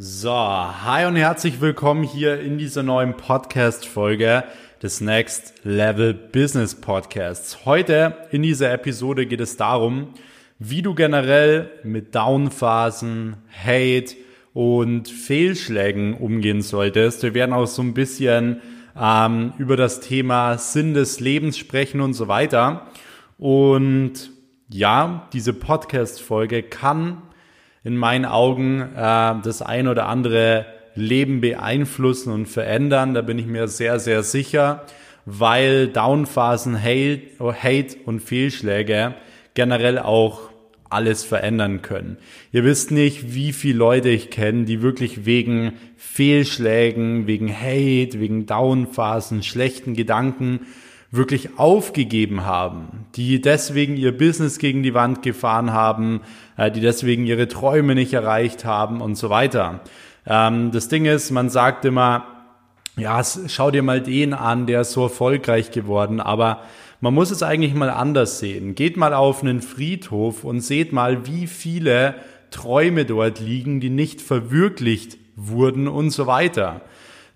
So, hi und herzlich willkommen hier in dieser neuen Podcast-Folge des Next Level Business Podcasts. Heute in dieser Episode geht es darum, wie du generell mit Downphasen, Hate und Fehlschlägen umgehen solltest. Wir werden auch so ein bisschen ähm, über das Thema Sinn des Lebens sprechen und so weiter. Und ja, diese Podcast-Folge kann in meinen Augen äh, das ein oder andere Leben beeinflussen und verändern. Da bin ich mir sehr, sehr sicher, weil Downphasen, Hate, Hate und Fehlschläge generell auch alles verändern können. Ihr wisst nicht, wie viele Leute ich kenne, die wirklich wegen Fehlschlägen, wegen Hate, wegen Downphasen, schlechten Gedanken wirklich aufgegeben haben, die deswegen ihr Business gegen die Wand gefahren haben, äh, die deswegen ihre Träume nicht erreicht haben und so weiter. Ähm, das Ding ist, man sagt immer, ja, schau dir mal den an, der ist so erfolgreich geworden, aber man muss es eigentlich mal anders sehen. Geht mal auf einen Friedhof und seht mal, wie viele Träume dort liegen, die nicht verwirklicht wurden und so weiter.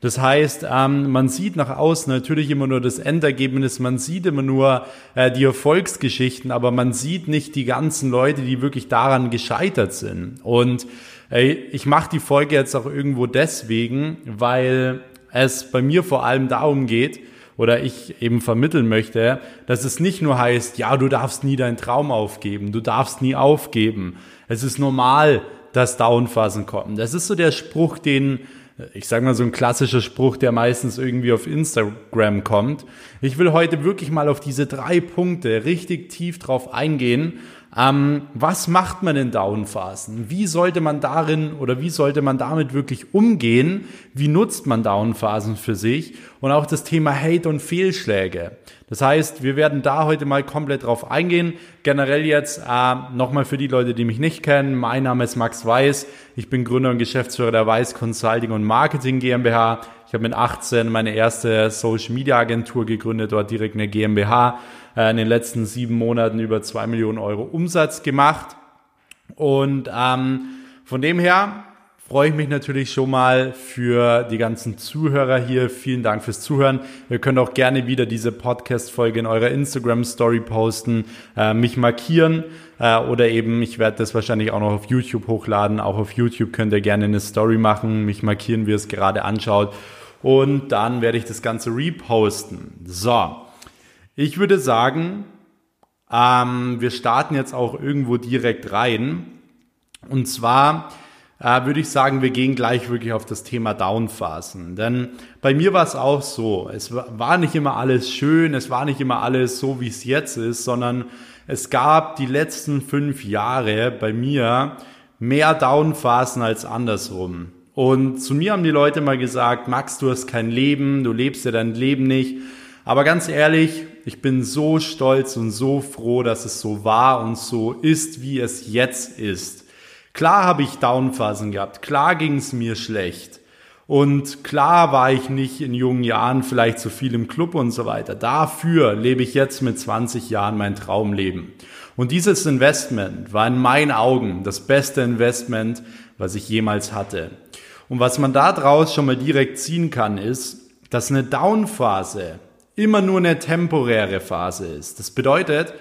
Das heißt, ähm, man sieht nach außen natürlich immer nur das Endergebnis, man sieht immer nur äh, die Erfolgsgeschichten, aber man sieht nicht die ganzen Leute, die wirklich daran gescheitert sind. Und äh, ich mache die Folge jetzt auch irgendwo deswegen, weil es bei mir vor allem darum geht, oder ich eben vermitteln möchte, dass es nicht nur heißt, ja, du darfst nie deinen Traum aufgeben, du darfst nie aufgeben. Es ist normal, dass Downphasen kommen. Das ist so der Spruch, den ich sage mal so ein klassischer Spruch, der meistens irgendwie auf Instagram kommt. Ich will heute wirklich mal auf diese drei Punkte richtig tief drauf eingehen. Ähm, was macht man in Downphasen? Wie sollte man darin oder wie sollte man damit wirklich umgehen? Wie nutzt man Downphasen für sich? Und auch das Thema Hate und Fehlschläge. Das heißt, wir werden da heute mal komplett drauf eingehen. Generell jetzt äh, nochmal für die Leute, die mich nicht kennen. Mein Name ist Max Weiß. Ich bin Gründer und Geschäftsführer der Weiß Consulting und Marketing GmbH. Ich habe mit 18 meine erste Social Media Agentur gegründet, dort direkt eine GmbH. Äh, in den letzten sieben Monaten über zwei Millionen Euro Umsatz gemacht. Und ähm, von dem her freue ich mich natürlich schon mal für die ganzen Zuhörer hier. Vielen Dank fürs Zuhören. Ihr könnt auch gerne wieder diese Podcast-Folge in eurer Instagram-Story posten, äh, mich markieren äh, oder eben, ich werde das wahrscheinlich auch noch auf YouTube hochladen. Auch auf YouTube könnt ihr gerne eine Story machen, mich markieren, wie ihr es gerade anschaut. Und dann werde ich das Ganze reposten. So, ich würde sagen, ähm, wir starten jetzt auch irgendwo direkt rein. Und zwar äh, würde ich sagen, wir gehen gleich wirklich auf das Thema Downphasen. Denn bei mir war es auch so. Es war nicht immer alles schön, es war nicht immer alles so, wie es jetzt ist, sondern es gab die letzten fünf Jahre bei mir mehr Downphasen als andersrum. Und zu mir haben die Leute mal gesagt, Max, du hast kein Leben, du lebst ja dein Leben nicht. Aber ganz ehrlich, ich bin so stolz und so froh, dass es so war und so ist, wie es jetzt ist. Klar habe ich Downphasen gehabt, klar ging es mir schlecht. Und klar war ich nicht in jungen Jahren vielleicht so viel im Club und so weiter. Dafür lebe ich jetzt mit 20 Jahren mein Traumleben. Und dieses Investment war in meinen Augen das beste Investment, was ich jemals hatte. Und was man da draus schon mal direkt ziehen kann, ist, dass eine Downphase immer nur eine temporäre Phase ist. Das bedeutet,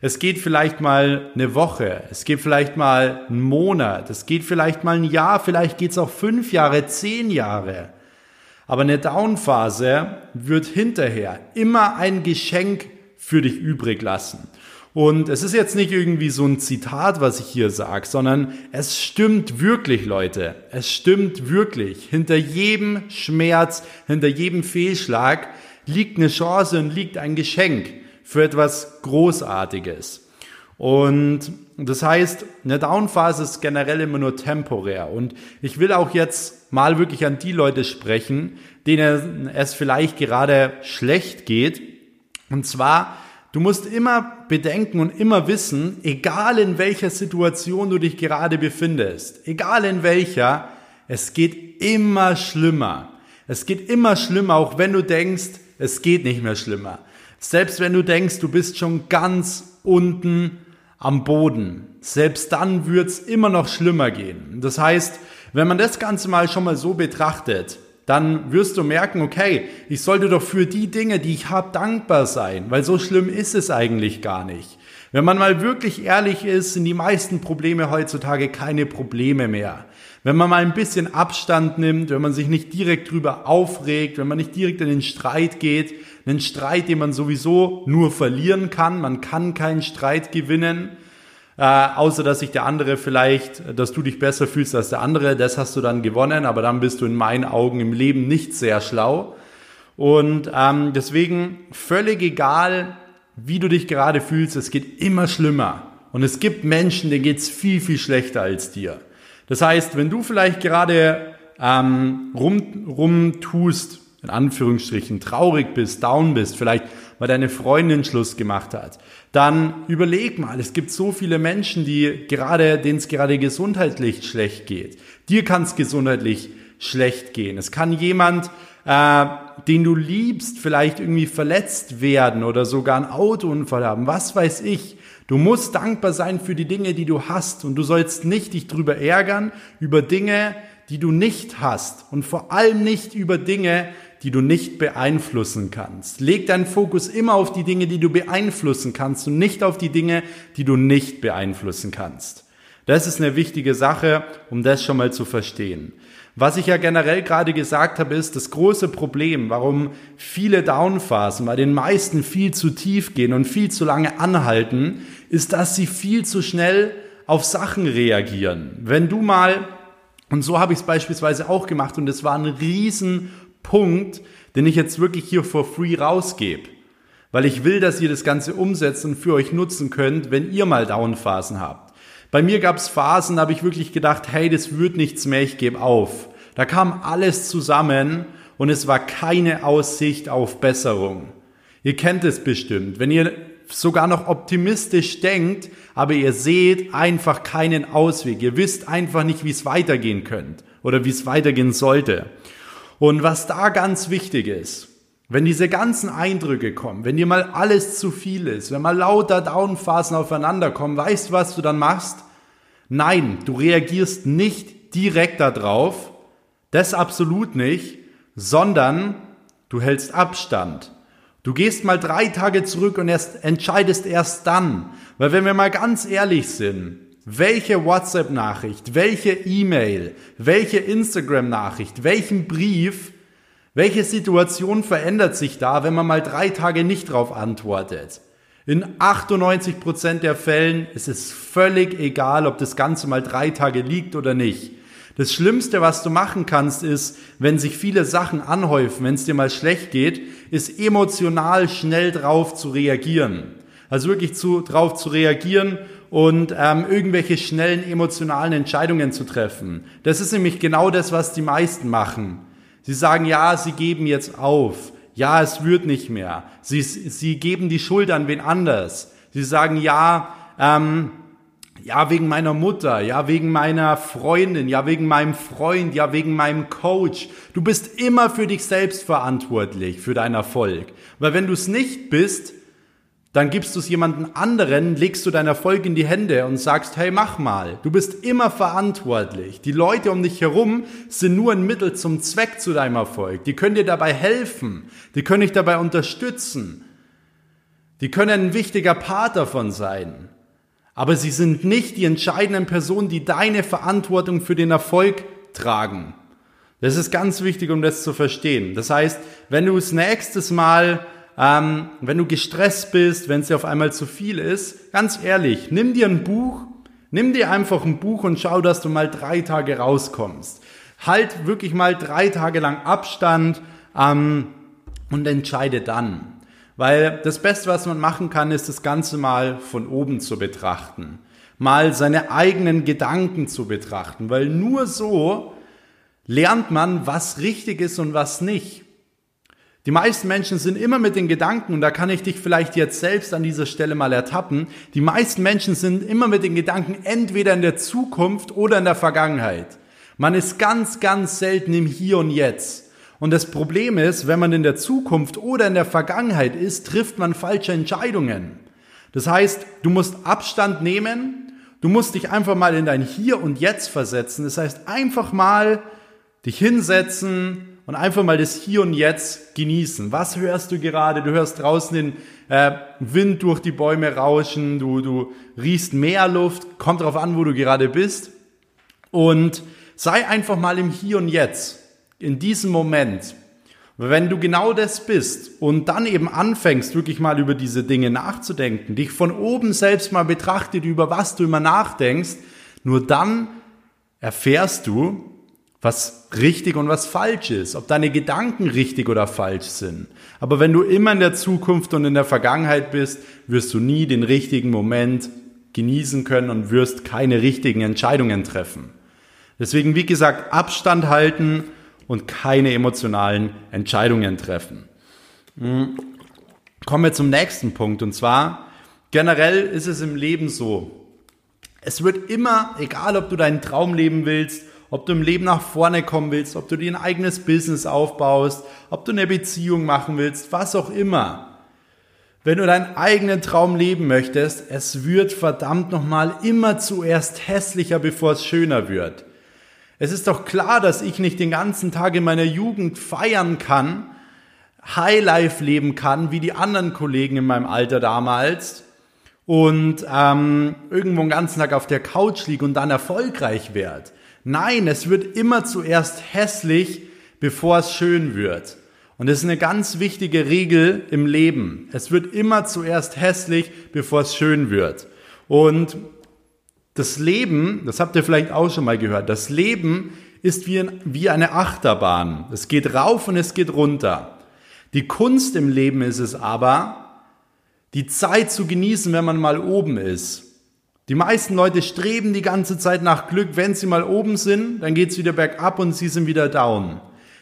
es geht vielleicht mal eine Woche, es geht vielleicht mal einen Monat, es geht vielleicht mal ein Jahr, vielleicht geht es auch fünf Jahre, zehn Jahre. Aber eine Downphase wird hinterher immer ein Geschenk für dich übrig lassen. Und es ist jetzt nicht irgendwie so ein Zitat, was ich hier sage, sondern es stimmt wirklich, Leute. Es stimmt wirklich. Hinter jedem Schmerz, hinter jedem Fehlschlag liegt eine Chance und liegt ein Geschenk für etwas Großartiges. Und das heißt, eine Downphase ist generell immer nur temporär. Und ich will auch jetzt mal wirklich an die Leute sprechen, denen es vielleicht gerade schlecht geht. Und zwar, du musst immer bedenken und immer wissen, egal in welcher Situation du dich gerade befindest, egal in welcher, es geht immer schlimmer. Es geht immer schlimmer, auch wenn du denkst, es geht nicht mehr schlimmer. Selbst wenn du denkst, du bist schon ganz unten am Boden, selbst dann wird's immer noch schlimmer gehen. Das heißt, Wenn man das Ganze mal schon mal so betrachtet, dann wirst du merken, okay, ich sollte doch für die Dinge, die ich habe, dankbar sein, weil so schlimm ist es eigentlich gar nicht. Wenn man mal wirklich ehrlich ist, sind die meisten Probleme heutzutage keine Probleme mehr. Wenn man mal ein bisschen Abstand nimmt, wenn man sich nicht direkt drüber aufregt, wenn man nicht direkt in den Streit geht, einen Streit, den man sowieso nur verlieren kann, man kann keinen Streit gewinnen, äh, außer dass sich der andere vielleicht, dass du dich besser fühlst als der andere, das hast du dann gewonnen, aber dann bist du in meinen Augen im Leben nicht sehr schlau. Und ähm, deswegen völlig egal, wie du dich gerade fühlst, es geht immer schlimmer. Und es gibt Menschen, denen geht's viel, viel schlechter als dir. Das heißt, wenn du vielleicht gerade ähm, rum, rumtust, in Anführungsstrichen, traurig bist, down bist, vielleicht weil deine Freundin Schluss gemacht hat, dann überleg mal, es gibt so viele Menschen, die gerade, denen es gerade gesundheitlich schlecht geht. Dir kann es gesundheitlich schlecht gehen. Es kann jemand, äh, den du liebst, vielleicht irgendwie verletzt werden oder sogar einen Autounfall haben. Was weiß ich. Du musst dankbar sein für die Dinge, die du hast und du sollst nicht dich drüber ärgern über Dinge, die du nicht hast und vor allem nicht über Dinge, die du nicht beeinflussen kannst. Leg deinen Fokus immer auf die Dinge, die du beeinflussen kannst und nicht auf die Dinge, die du nicht beeinflussen kannst. Das ist eine wichtige Sache, um das schon mal zu verstehen. Was ich ja generell gerade gesagt habe, ist das große Problem, warum viele Downphasen bei den meisten viel zu tief gehen und viel zu lange anhalten, ist, dass sie viel zu schnell auf Sachen reagieren. Wenn du mal, und so habe ich es beispielsweise auch gemacht, und es war ein riesen Punkt, den ich jetzt wirklich hier for free rausgebe. Weil ich will, dass ihr das Ganze umsetzt und für euch nutzen könnt, wenn ihr mal Downphasen habt. Bei mir gab es Phasen, da habe ich wirklich gedacht, hey, das wird nichts mehr, ich gebe auf. Da kam alles zusammen und es war keine Aussicht auf Besserung. Ihr kennt es bestimmt. Wenn ihr sogar noch optimistisch denkt, aber ihr seht einfach keinen Ausweg. Ihr wisst einfach nicht, wie es weitergehen könnt oder wie es weitergehen sollte. Und was da ganz wichtig ist, wenn diese ganzen Eindrücke kommen, wenn dir mal alles zu viel ist, wenn mal lauter Downphasen aufeinander kommen, weißt du, was du dann machst? Nein, du reagierst nicht direkt darauf, das absolut nicht, sondern du hältst Abstand. Du gehst mal drei Tage zurück und erst, entscheidest erst dann. Weil wenn wir mal ganz ehrlich sind, welche WhatsApp-Nachricht, welche E-Mail, welche Instagram-Nachricht, welchen Brief, welche Situation verändert sich da, wenn man mal drei Tage nicht drauf antwortet? In 98 Prozent der Fällen ist es völlig egal, ob das Ganze mal drei Tage liegt oder nicht. Das Schlimmste, was du machen kannst, ist, wenn sich viele Sachen anhäufen, wenn es dir mal schlecht geht, ist emotional schnell drauf zu reagieren. Also wirklich zu, drauf zu reagieren und ähm, irgendwelche schnellen emotionalen Entscheidungen zu treffen. Das ist nämlich genau das, was die meisten machen. Sie sagen, ja, sie geben jetzt auf. Ja, es wird nicht mehr. Sie, sie geben die Schuld an wen anders. Sie sagen, ja, ähm, ja, wegen meiner Mutter, ja, wegen meiner Freundin, ja, wegen meinem Freund, ja, wegen meinem Coach. Du bist immer für dich selbst verantwortlich, für deinen Erfolg. Weil wenn du es nicht bist, dann gibst du es jemanden anderen, legst du deinen Erfolg in die Hände und sagst, hey, mach mal. Du bist immer verantwortlich. Die Leute um dich herum sind nur ein Mittel zum Zweck zu deinem Erfolg. Die können dir dabei helfen. Die können dich dabei unterstützen. Die können ein wichtiger Part davon sein. Aber sie sind nicht die entscheidenden Personen, die deine Verantwortung für den Erfolg tragen. Das ist ganz wichtig, um das zu verstehen. Das heißt, wenn du das nächstes Mal ähm, wenn du gestresst bist, wenn es dir auf einmal zu viel ist, ganz ehrlich, nimm dir ein Buch, nimm dir einfach ein Buch und schau, dass du mal drei Tage rauskommst. Halt wirklich mal drei Tage lang Abstand ähm, und entscheide dann. Weil das Beste, was man machen kann, ist das Ganze mal von oben zu betrachten. Mal seine eigenen Gedanken zu betrachten. Weil nur so lernt man, was richtig ist und was nicht. Die meisten Menschen sind immer mit den Gedanken, und da kann ich dich vielleicht jetzt selbst an dieser Stelle mal ertappen, die meisten Menschen sind immer mit den Gedanken entweder in der Zukunft oder in der Vergangenheit. Man ist ganz, ganz selten im Hier und Jetzt. Und das Problem ist, wenn man in der Zukunft oder in der Vergangenheit ist, trifft man falsche Entscheidungen. Das heißt, du musst Abstand nehmen, Du musst dich einfach mal in dein Hier und Jetzt versetzen. Das heißt, einfach mal dich hinsetzen und einfach mal das Hier und Jetzt genießen. Was hörst du gerade? Du hörst draußen den äh, Wind durch die Bäume rauschen, du, du riechst Meerluft, kommt darauf an, wo du gerade bist. Und sei einfach mal im Hier und Jetzt, in diesem Moment. Wenn du genau das bist und dann eben anfängst, wirklich mal über diese Dinge nachzudenken, dich von oben selbst mal betrachtet, über was du immer nachdenkst, nur dann erfährst du, was richtig und was falsch ist, ob deine Gedanken richtig oder falsch sind. Aber wenn du immer in der Zukunft und in der Vergangenheit bist, wirst du nie den richtigen Moment genießen können und wirst keine richtigen Entscheidungen treffen. Deswegen, wie gesagt, Abstand halten und keine emotionalen Entscheidungen treffen. Hm. Kommen wir zum nächsten Punkt und zwar, generell ist es im Leben so, es wird immer, egal ob du deinen Traum leben willst, ob du im Leben nach vorne kommen willst, ob du dir ein eigenes Business aufbaust, ob du eine Beziehung machen willst, was auch immer. Wenn du deinen eigenen Traum leben möchtest, es wird verdammt nochmal immer zuerst hässlicher, bevor es schöner wird. Es ist doch klar, dass ich nicht den ganzen Tag in meiner Jugend feiern kann, Highlife leben kann, wie die anderen Kollegen in meinem Alter damals und ähm, irgendwo den ganzen Tag auf der Couch liege und dann erfolgreich werde. Nein, es wird immer zuerst hässlich, bevor es schön wird. Und das ist eine ganz wichtige Regel im Leben. Es wird immer zuerst hässlich, bevor es schön wird. Und das Leben, das habt ihr vielleicht auch schon mal gehört, das Leben ist wie, wie eine Achterbahn. Es geht rauf und es geht runter. Die Kunst im Leben ist es aber, die Zeit zu genießen, wenn man mal oben ist. Die meisten Leute streben die ganze Zeit nach Glück. Wenn sie mal oben sind, dann geht's wieder bergab und sie sind wieder down.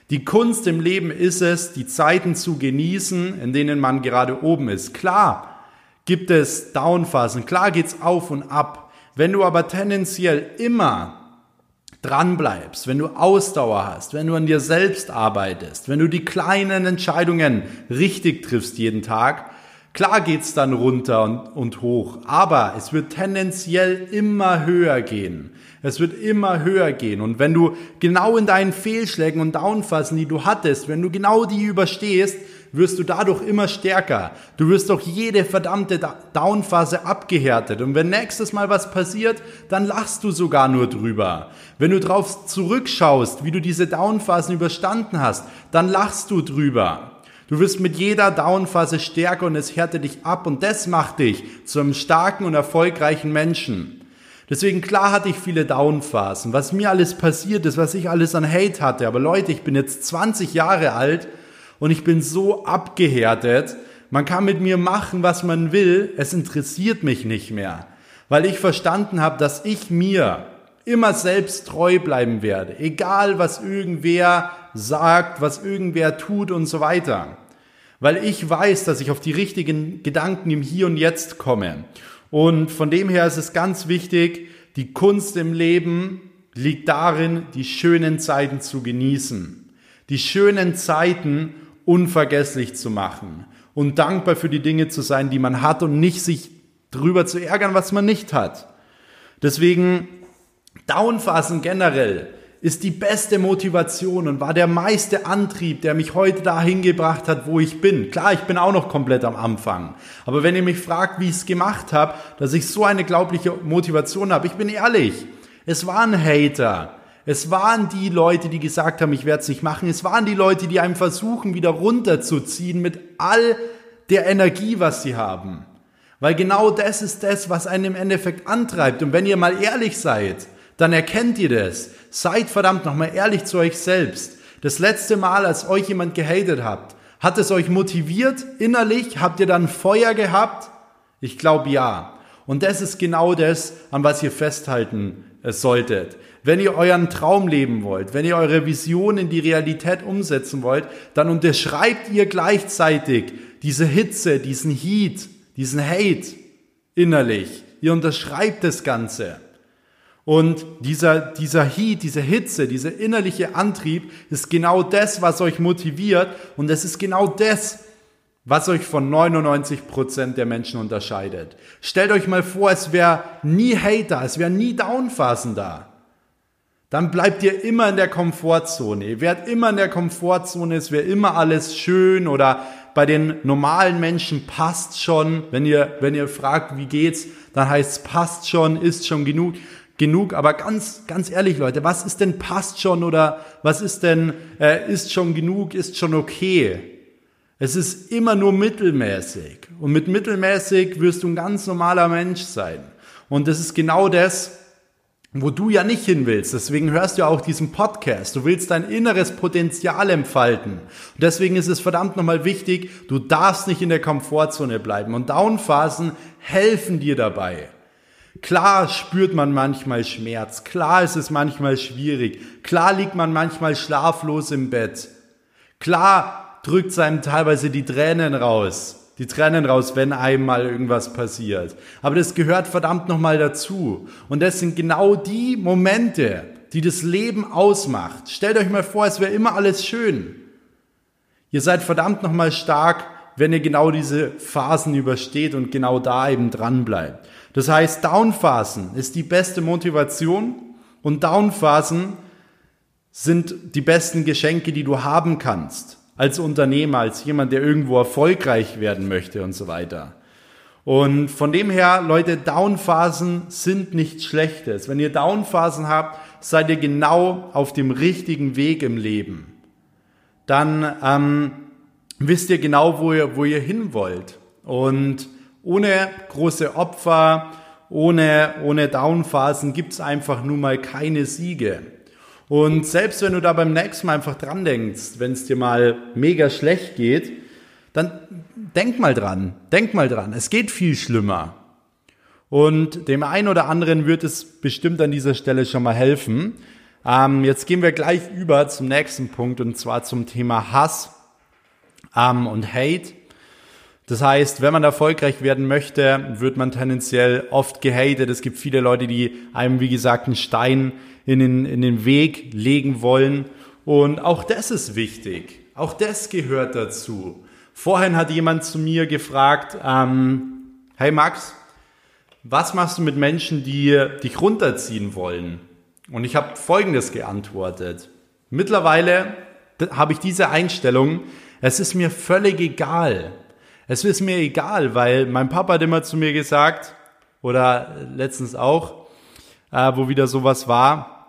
Die Kunst im Leben ist es, die Zeiten zu genießen, in denen man gerade oben ist. Klar gibt es Downphasen, klar geht's auf und ab. Wenn du aber tendenziell immer dran bleibst, wenn du Ausdauer hast, wenn du an dir selbst arbeitest, wenn du die kleinen Entscheidungen richtig triffst jeden Tag, Klar geht's dann runter und, und hoch, aber es wird tendenziell immer höher gehen. Es wird immer höher gehen. Und wenn du genau in deinen Fehlschlägen und Downphasen, die du hattest, wenn du genau die überstehst, wirst du dadurch immer stärker. Du wirst doch jede verdammte Downphase abgehärtet. Und wenn nächstes Mal was passiert, dann lachst du sogar nur drüber. Wenn du drauf zurückschaust, wie du diese Downphasen überstanden hast, dann lachst du drüber. Du wirst mit jeder Downphase stärker und es härtet dich ab und das macht dich zu einem starken und erfolgreichen Menschen. Deswegen klar hatte ich viele Downphasen, was mir alles passiert ist, was ich alles an Hate hatte. Aber Leute, ich bin jetzt 20 Jahre alt und ich bin so abgehärtet. Man kann mit mir machen, was man will. Es interessiert mich nicht mehr, weil ich verstanden habe, dass ich mir immer selbst treu bleiben werde, egal was irgendwer sagt, was irgendwer tut und so weiter. Weil ich weiß, dass ich auf die richtigen Gedanken im Hier und Jetzt komme. Und von dem her ist es ganz wichtig, die Kunst im Leben liegt darin, die schönen Zeiten zu genießen. Die schönen Zeiten unvergesslich zu machen und dankbar für die Dinge zu sein, die man hat und nicht sich drüber zu ärgern, was man nicht hat. Deswegen Downphasen generell ist die beste Motivation und war der meiste Antrieb, der mich heute dahin gebracht hat, wo ich bin. Klar, ich bin auch noch komplett am Anfang. Aber wenn ihr mich fragt, wie ich es gemacht habe, dass ich so eine glaubliche Motivation habe, ich bin ehrlich, es waren Hater. Es waren die Leute, die gesagt haben, ich werde es nicht machen. Es waren die Leute, die einem versuchen, wieder runterzuziehen mit all der Energie, was sie haben. Weil genau das ist das, was einen im Endeffekt antreibt. Und wenn ihr mal ehrlich seid, dann erkennt ihr das. Seid verdammt nochmal ehrlich zu euch selbst. Das letzte Mal, als euch jemand gehatet habt, hat es euch motiviert innerlich? Habt ihr dann Feuer gehabt? Ich glaube ja. Und das ist genau das, an was ihr festhalten äh, solltet. Wenn ihr euren Traum leben wollt, wenn ihr eure Vision in die Realität umsetzen wollt, dann unterschreibt ihr gleichzeitig diese Hitze, diesen Heat, diesen Hate innerlich. Ihr unterschreibt das Ganze. Und dieser, dieser Heat, diese Hitze, dieser innerliche Antrieb ist genau das, was euch motiviert. Und es ist genau das, was euch von 99% der Menschen unterscheidet. Stellt euch mal vor, es wäre nie Hater, es wäre nie Downphasen da. Dann bleibt ihr immer in der Komfortzone. Ihr werdet immer in der Komfortzone, es wäre immer alles schön oder bei den normalen Menschen passt schon. Wenn ihr, wenn ihr fragt, wie geht's, dann heißt es passt schon, ist schon genug genug. Aber ganz, ganz ehrlich, Leute, was ist denn passt schon oder was ist denn äh, ist schon genug, ist schon okay? Es ist immer nur mittelmäßig. Und mit mittelmäßig wirst du ein ganz normaler Mensch sein. Und das ist genau das, wo du ja nicht hin willst. Deswegen hörst du auch diesen Podcast. Du willst dein inneres Potenzial entfalten. Und deswegen ist es verdammt nochmal wichtig, du darfst nicht in der Komfortzone bleiben. Und Downphasen helfen dir dabei. Klar spürt man manchmal Schmerz. Klar ist es manchmal schwierig. Klar liegt man manchmal schlaflos im Bett. Klar drückt einem teilweise die Tränen raus. Die Tränen raus, wenn einem mal irgendwas passiert. Aber das gehört verdammt nochmal dazu. Und das sind genau die Momente, die das Leben ausmacht. Stellt euch mal vor, es wäre immer alles schön. Ihr seid verdammt nochmal stark, wenn ihr genau diese Phasen übersteht und genau da eben dran bleibt. Das heißt, Downphasen ist die beste Motivation und Downphasen sind die besten Geschenke, die du haben kannst als Unternehmer, als jemand, der irgendwo erfolgreich werden möchte und so weiter. Und von dem her, Leute, Downphasen sind nichts Schlechtes. Wenn ihr Downphasen habt, seid ihr genau auf dem richtigen Weg im Leben. Dann ähm, wisst ihr genau, wo ihr, wo ihr hin wollt. Und ohne große Opfer, ohne, ohne Downphasen gibt's einfach nun mal keine Siege. Und selbst wenn du da beim nächsten Mal einfach dran denkst, wenn es dir mal mega schlecht geht, dann denk mal dran, denk mal dran, es geht viel schlimmer. Und dem einen oder anderen wird es bestimmt an dieser Stelle schon mal helfen. Ähm, jetzt gehen wir gleich über zum nächsten Punkt und zwar zum Thema Hass ähm, und Hate. Das heißt, wenn man erfolgreich werden möchte, wird man tendenziell oft gehatet. Es gibt viele Leute, die einem, wie gesagt, einen Stein in den, in den Weg legen wollen. Und auch das ist wichtig. Auch das gehört dazu. Vorhin hat jemand zu mir gefragt, ähm, hey Max, was machst du mit Menschen, die dich runterziehen wollen? Und ich habe Folgendes geantwortet. Mittlerweile habe ich diese Einstellung, es ist mir völlig egal. Es ist mir egal, weil mein Papa hat immer zu mir gesagt, oder letztens auch, äh, wo wieder sowas war,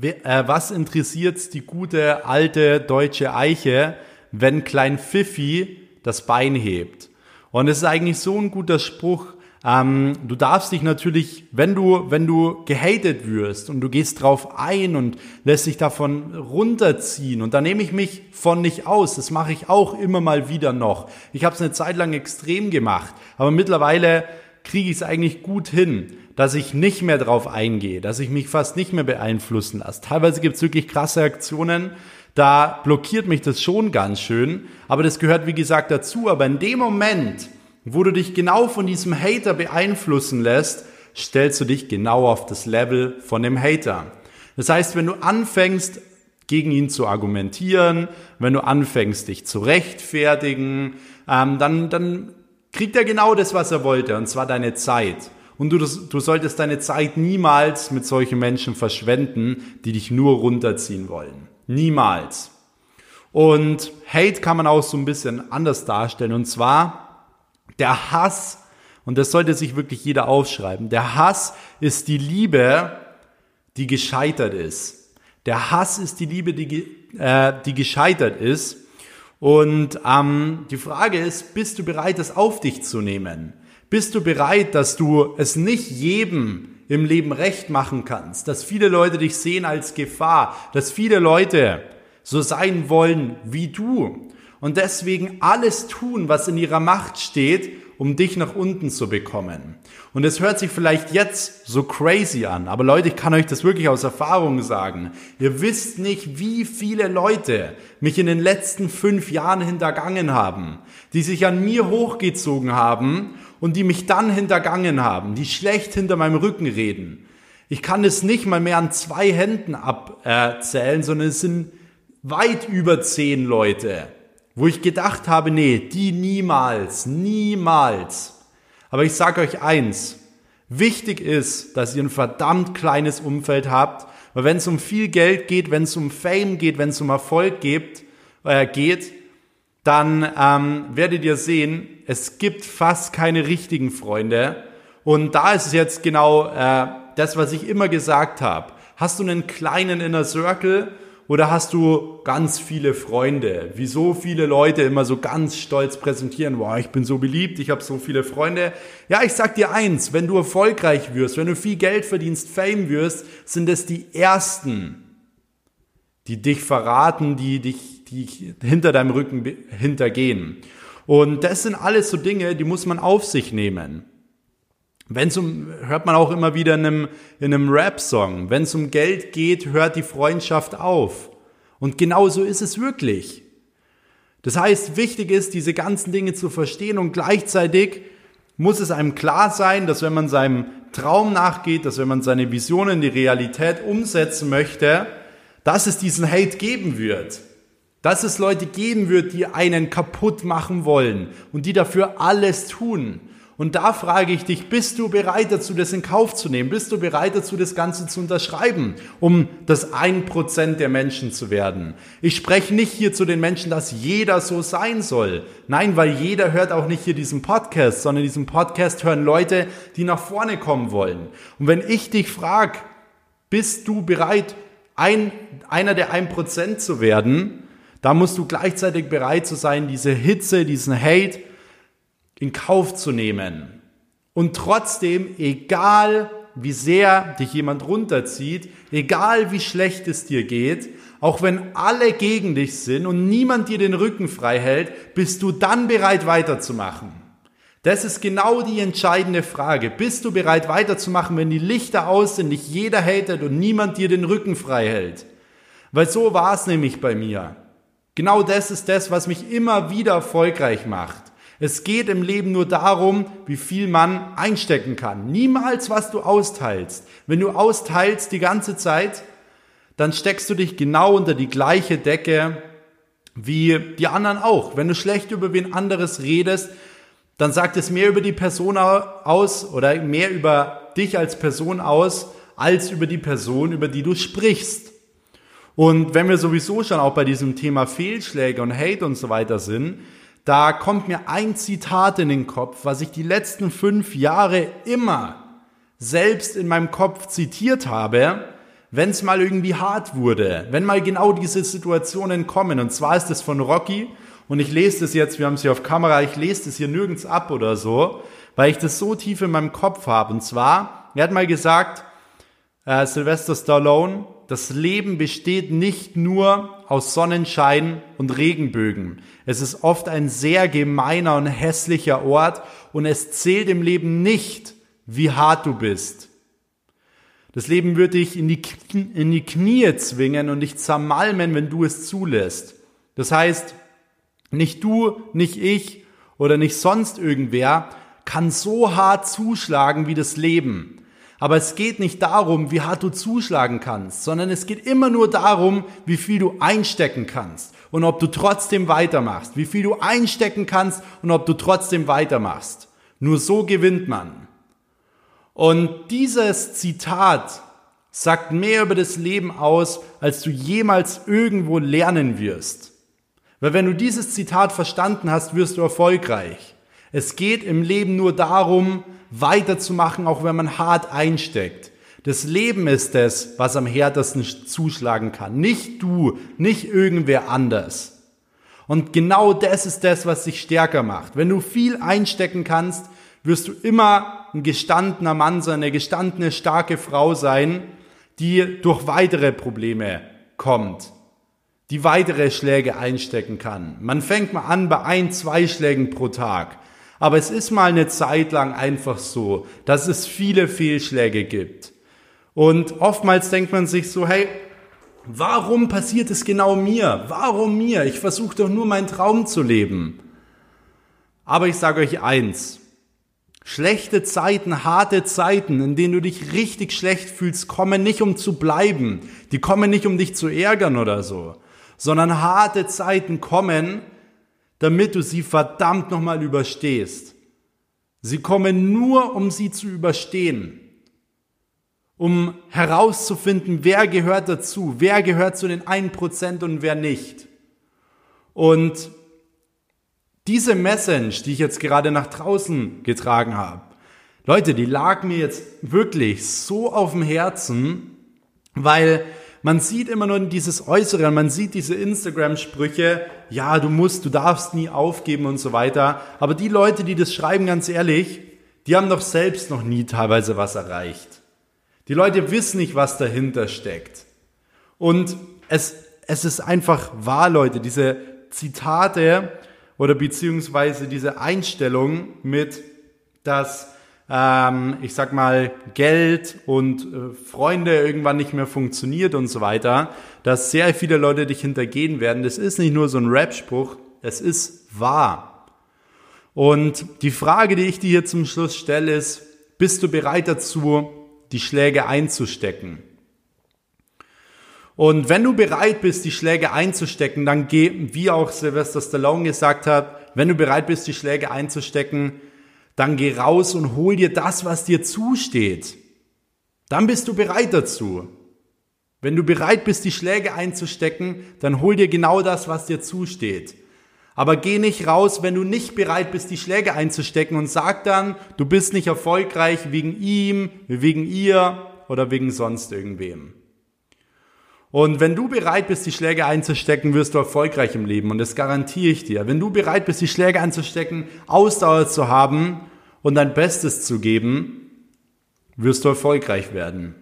äh, was interessiert die gute alte deutsche Eiche, wenn Klein Pfiffi das Bein hebt? Und es ist eigentlich so ein guter Spruch. Ähm, du darfst dich natürlich, wenn du, wenn du gehatet wirst und du gehst drauf ein und lässt dich davon runterziehen und da nehme ich mich von nicht aus. Das mache ich auch immer mal wieder noch. Ich habe es eine Zeit lang extrem gemacht, aber mittlerweile kriege ich es eigentlich gut hin dass ich nicht mehr drauf eingehe, dass ich mich fast nicht mehr beeinflussen lasse. Teilweise gibt es wirklich krasse Aktionen, da blockiert mich das schon ganz schön, aber das gehört wie gesagt dazu. Aber in dem Moment, wo du dich genau von diesem Hater beeinflussen lässt, stellst du dich genau auf das Level von dem Hater. Das heißt, wenn du anfängst, gegen ihn zu argumentieren, wenn du anfängst, dich zu rechtfertigen, ähm, dann, dann kriegt er genau das, was er wollte, und zwar deine Zeit. Und du, du solltest deine Zeit niemals mit solchen Menschen verschwenden, die dich nur runterziehen wollen. Niemals. Und Hate kann man auch so ein bisschen anders darstellen. Und zwar der Hass, und das sollte sich wirklich jeder aufschreiben, der Hass ist die Liebe, die gescheitert ist. Der Hass ist die Liebe, die, äh, die gescheitert ist. Und ähm, die Frage ist, bist du bereit, das auf dich zu nehmen? Bist du bereit, dass du es nicht jedem im Leben recht machen kannst, dass viele Leute dich sehen als Gefahr, dass viele Leute so sein wollen wie du und deswegen alles tun, was in ihrer Macht steht, um dich nach unten zu bekommen. Und es hört sich vielleicht jetzt so crazy an, aber Leute, ich kann euch das wirklich aus Erfahrung sagen. Ihr wisst nicht, wie viele Leute mich in den letzten fünf Jahren hintergangen haben, die sich an mir hochgezogen haben und die mich dann hintergangen haben, die schlecht hinter meinem Rücken reden. Ich kann es nicht mal mehr an zwei Händen abzählen, sondern es sind weit über zehn Leute, wo ich gedacht habe, nee, die niemals, niemals. Aber ich sage euch eins, wichtig ist, dass ihr ein verdammt kleines Umfeld habt, weil wenn es um viel Geld geht, wenn es um Fame geht, wenn es um Erfolg geht, äh, geht dann ähm, werdet ihr sehen, es gibt fast keine richtigen Freunde. Und da ist es jetzt genau äh, das, was ich immer gesagt habe. Hast du einen kleinen Inner Circle oder hast du ganz viele Freunde? Wie so viele Leute immer so ganz stolz präsentieren, wow, ich bin so beliebt, ich habe so viele Freunde. Ja, ich sag dir eins, wenn du erfolgreich wirst, wenn du viel Geld verdienst, Fame wirst, sind es die ersten, die dich verraten, die dich die hinter deinem Rücken hintergehen. Und das sind alles so Dinge, die muss man auf sich nehmen. Wenn es um, hört man auch immer wieder in einem, in einem Rap-Song, wenn es um Geld geht, hört die Freundschaft auf. Und genau so ist es wirklich. Das heißt, wichtig ist, diese ganzen Dinge zu verstehen und gleichzeitig muss es einem klar sein, dass wenn man seinem Traum nachgeht, dass wenn man seine Vision in die Realität umsetzen möchte, dass es diesen Hate geben wird dass es Leute geben wird, die einen kaputt machen wollen und die dafür alles tun. Und da frage ich dich, bist du bereit dazu, das in Kauf zu nehmen? Bist du bereit dazu, das Ganze zu unterschreiben, um das ein Prozent der Menschen zu werden? Ich spreche nicht hier zu den Menschen, dass jeder so sein soll. Nein, weil jeder hört auch nicht hier diesen Podcast, sondern diesen Podcast hören Leute, die nach vorne kommen wollen. Und wenn ich dich frage, bist du bereit, ein, einer der ein Prozent zu werden, da musst du gleichzeitig bereit zu sein, diese Hitze, diesen Hate in Kauf zu nehmen. Und trotzdem, egal wie sehr dich jemand runterzieht, egal wie schlecht es dir geht, auch wenn alle gegen dich sind und niemand dir den Rücken frei hält, bist du dann bereit weiterzumachen. Das ist genau die entscheidende Frage. Bist du bereit weiterzumachen, wenn die Lichter aus sind, dich jeder hatet und niemand dir den Rücken frei hält? Weil so war es nämlich bei mir. Genau das ist das, was mich immer wieder erfolgreich macht. Es geht im Leben nur darum, wie viel man einstecken kann. Niemals, was du austeilst. Wenn du austeilst die ganze Zeit, dann steckst du dich genau unter die gleiche Decke wie die anderen auch. Wenn du schlecht über wen anderes redest, dann sagt es mehr über die Person aus oder mehr über dich als Person aus, als über die Person, über die du sprichst. Und wenn wir sowieso schon auch bei diesem Thema Fehlschläge und Hate und so weiter sind, da kommt mir ein Zitat in den Kopf, was ich die letzten fünf Jahre immer selbst in meinem Kopf zitiert habe, wenn es mal irgendwie hart wurde, wenn mal genau diese Situationen kommen. Und zwar ist es von Rocky und ich lese das jetzt, wir haben es hier auf Kamera, ich lese das hier nirgends ab oder so, weil ich das so tief in meinem Kopf habe. Und zwar, er hat mal gesagt, äh, Sylvester Stallone, das Leben besteht nicht nur aus Sonnenschein und Regenbögen. Es ist oft ein sehr gemeiner und hässlicher Ort und es zählt im Leben nicht, wie hart du bist. Das Leben wird dich in die, in die Knie zwingen und dich zermalmen, wenn du es zulässt. Das heißt, nicht du, nicht ich oder nicht sonst irgendwer kann so hart zuschlagen wie das Leben. Aber es geht nicht darum, wie hart du zuschlagen kannst, sondern es geht immer nur darum, wie viel du einstecken kannst und ob du trotzdem weitermachst. Wie viel du einstecken kannst und ob du trotzdem weitermachst. Nur so gewinnt man. Und dieses Zitat sagt mehr über das Leben aus, als du jemals irgendwo lernen wirst. Weil wenn du dieses Zitat verstanden hast, wirst du erfolgreich. Es geht im Leben nur darum, weiterzumachen, auch wenn man hart einsteckt. Das Leben ist es, was am härtesten zuschlagen kann. Nicht du, nicht irgendwer anders. Und genau das ist das, was dich stärker macht. Wenn du viel einstecken kannst, wirst du immer ein gestandener Mann sein, eine gestandene, starke Frau sein, die durch weitere Probleme kommt, die weitere Schläge einstecken kann. Man fängt mal an bei ein, zwei Schlägen pro Tag. Aber es ist mal eine Zeit lang einfach so, dass es viele Fehlschläge gibt. Und oftmals denkt man sich so, hey, warum passiert es genau mir? Warum mir? Ich versuche doch nur meinen Traum zu leben. Aber ich sage euch eins, schlechte Zeiten, harte Zeiten, in denen du dich richtig schlecht fühlst, kommen nicht um zu bleiben. Die kommen nicht um dich zu ärgern oder so, sondern harte Zeiten kommen, damit du sie verdammt nochmal überstehst. Sie kommen nur, um sie zu überstehen. Um herauszufinden, wer gehört dazu, wer gehört zu den 1% und wer nicht. Und diese Message, die ich jetzt gerade nach draußen getragen habe, Leute, die lag mir jetzt wirklich so auf dem Herzen, weil man sieht immer nur dieses Äußere, man sieht diese Instagram-Sprüche, ja, du musst, du darfst nie aufgeben und so weiter. Aber die Leute, die das schreiben, ganz ehrlich, die haben doch selbst noch nie teilweise was erreicht. Die Leute wissen nicht, was dahinter steckt. Und es, es ist einfach wahr, Leute, diese Zitate oder beziehungsweise diese Einstellung mit, dass ähm, ich sag mal, Geld und äh, Freunde irgendwann nicht mehr funktioniert und so weiter, dass sehr viele Leute dich hintergehen werden. Das ist nicht nur so ein Rap-Spruch, es ist wahr. Und die Frage, die ich dir hier zum Schluss stelle, ist, bist du bereit dazu, die Schläge einzustecken? Und wenn du bereit bist, die Schläge einzustecken, dann geh, wie auch Sylvester Stallone gesagt hat, wenn du bereit bist, die Schläge einzustecken, dann geh raus und hol dir das, was dir zusteht. Dann bist du bereit dazu. Wenn du bereit bist, die Schläge einzustecken, dann hol dir genau das, was dir zusteht. Aber geh nicht raus, wenn du nicht bereit bist, die Schläge einzustecken und sag dann, du bist nicht erfolgreich wegen ihm, wegen ihr oder wegen sonst irgendwem. Und wenn du bereit bist, die Schläge einzustecken, wirst du erfolgreich im Leben. Und das garantiere ich dir. Wenn du bereit bist, die Schläge einzustecken, Ausdauer zu haben und dein Bestes zu geben, wirst du erfolgreich werden.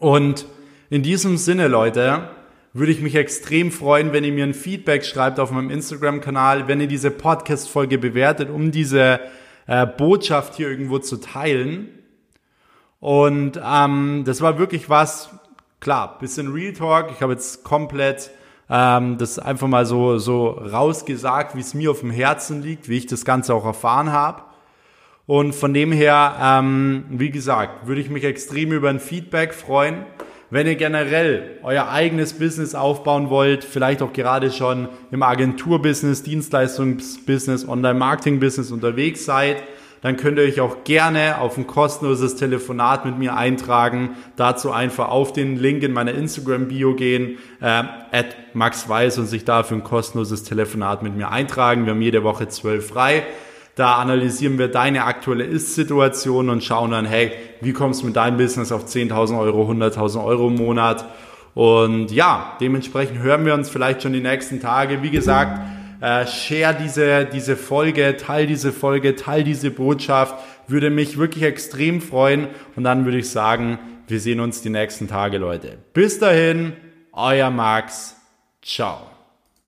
Und in diesem Sinne, Leute, würde ich mich extrem freuen, wenn ihr mir ein Feedback schreibt auf meinem Instagram-Kanal, wenn ihr diese Podcast-Folge bewertet, um diese äh, Botschaft hier irgendwo zu teilen. Und ähm, das war wirklich was, klar, bisschen Real Talk. Ich habe jetzt komplett ähm, das einfach mal so, so rausgesagt, wie es mir auf dem Herzen liegt, wie ich das Ganze auch erfahren habe. Und von dem her, ähm, wie gesagt, würde ich mich extrem über ein Feedback freuen. Wenn ihr generell euer eigenes Business aufbauen wollt, vielleicht auch gerade schon im Agenturbusiness, Dienstleistungsbusiness, Online-Marketing-Business unterwegs seid, dann könnt ihr euch auch gerne auf ein kostenloses Telefonat mit mir eintragen. Dazu einfach auf den Link in meiner Instagram-Bio gehen, äh, at Max Weiß und sich dafür ein kostenloses Telefonat mit mir eintragen. Wir haben jede Woche zwölf frei. Da analysieren wir deine aktuelle Ist-Situation und schauen dann, hey, wie kommst du mit deinem Business auf 10.000 Euro, 100.000 Euro im Monat? Und ja, dementsprechend hören wir uns vielleicht schon die nächsten Tage. Wie gesagt, äh, share diese, diese Folge, teil diese Folge, teil diese Botschaft. Würde mich wirklich extrem freuen. Und dann würde ich sagen, wir sehen uns die nächsten Tage, Leute. Bis dahin, euer Max. Ciao.